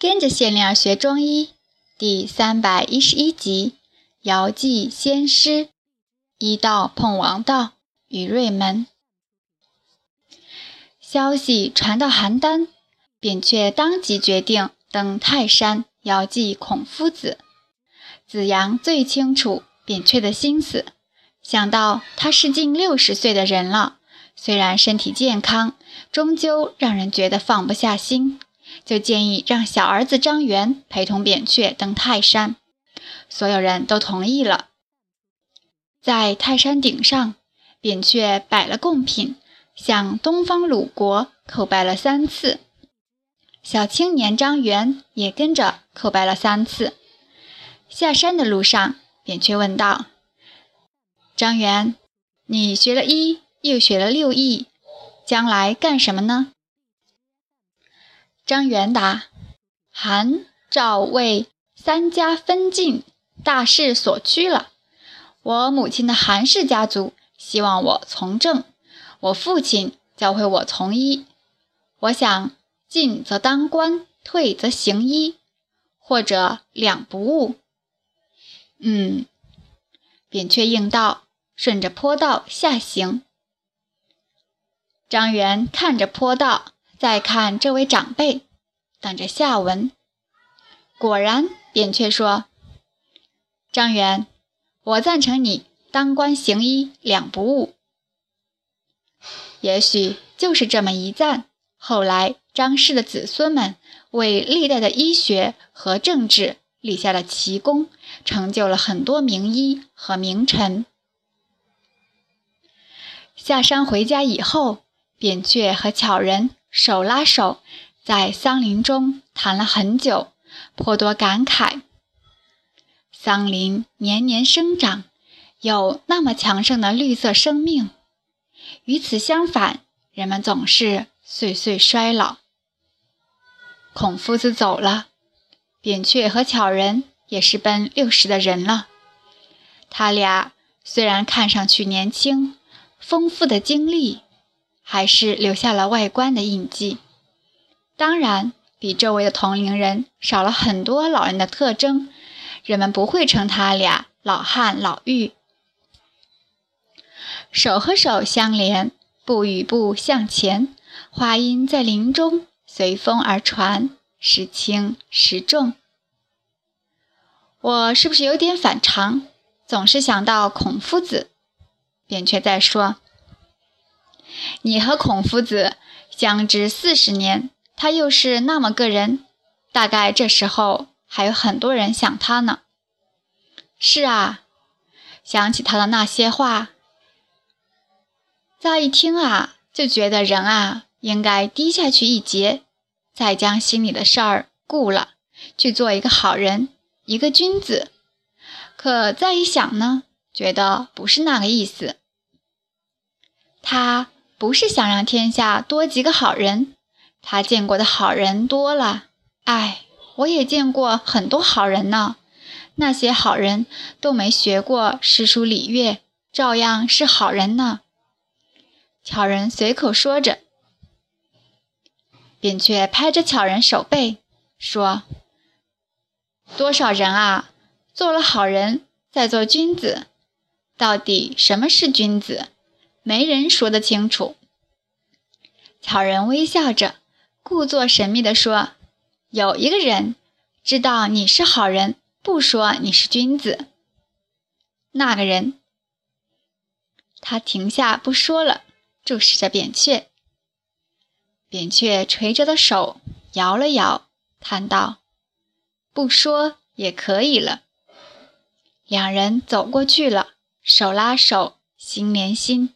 跟着谢灵儿学中医第三百一十一集：遥祭先师，医道碰王道与瑞门。消息传到邯郸，扁鹊当即决定登泰山遥祭孔夫子。子阳最清楚扁鹊的心思，想到他是近六十岁的人了，虽然身体健康，终究让人觉得放不下心。就建议让小儿子张元陪同扁鹊登泰山，所有人都同意了。在泰山顶上，扁鹊摆了贡品，向东方鲁国叩拜了三次。小青年张元也跟着叩拜了三次。下山的路上，扁鹊问道：“张元，你学了医，又学了六艺，将来干什么呢？”张元答：“韩、赵、魏三家分晋，大势所趋了。我母亲的韩氏家族希望我从政，我父亲教会我从医。我想进则当官，退则行医，或者两不误。”嗯，扁鹊应道，顺着坡道下行。张元看着坡道。再看这位长辈，等着下文。果然，扁鹊说：“张元，我赞成你当官行医两不误。”也许就是这么一赞，后来张氏的子孙们为历代的医学和政治立下了奇功，成就了很多名医和名臣。下山回家以后，扁鹊和巧人。手拉手，在桑林中谈了很久，颇多感慨。桑林年年生长，有那么强盛的绿色生命；与此相反，人们总是岁岁衰老。孔夫子走了，扁鹊和巧人也是奔六十的人了。他俩虽然看上去年轻，丰富的经历。还是留下了外观的印记，当然比周围的同龄人少了很多老人的特征，人们不会称他俩老汉老妪。手和手相连，步与步向前，话音在林中随风而传，时轻时重。我是不是有点反常？总是想到孔夫子，扁鹊在说。你和孔夫子相知四十年，他又是那么个人，大概这时候还有很多人想他呢。是啊，想起他的那些话，乍一听啊，就觉得人啊应该低下去一截，再将心里的事儿顾了，去做一个好人，一个君子。可再一想呢，觉得不是那个意思。他。不是想让天下多几个好人，他见过的好人多了。哎，我也见过很多好人呢，那些好人都没学过诗书礼乐，照样是好人呢。巧人随口说着，扁鹊拍着巧人手背说：“多少人啊，做了好人再做君子，到底什么是君子？”没人说得清楚。巧人微笑着，故作神秘地说：“有一个人知道你是好人，不说你是君子。那个人。”他停下不说了，注视着扁鹊。扁鹊垂着的手摇了摇，叹道：“不说也可以了。”两人走过去了，手拉手，心连心。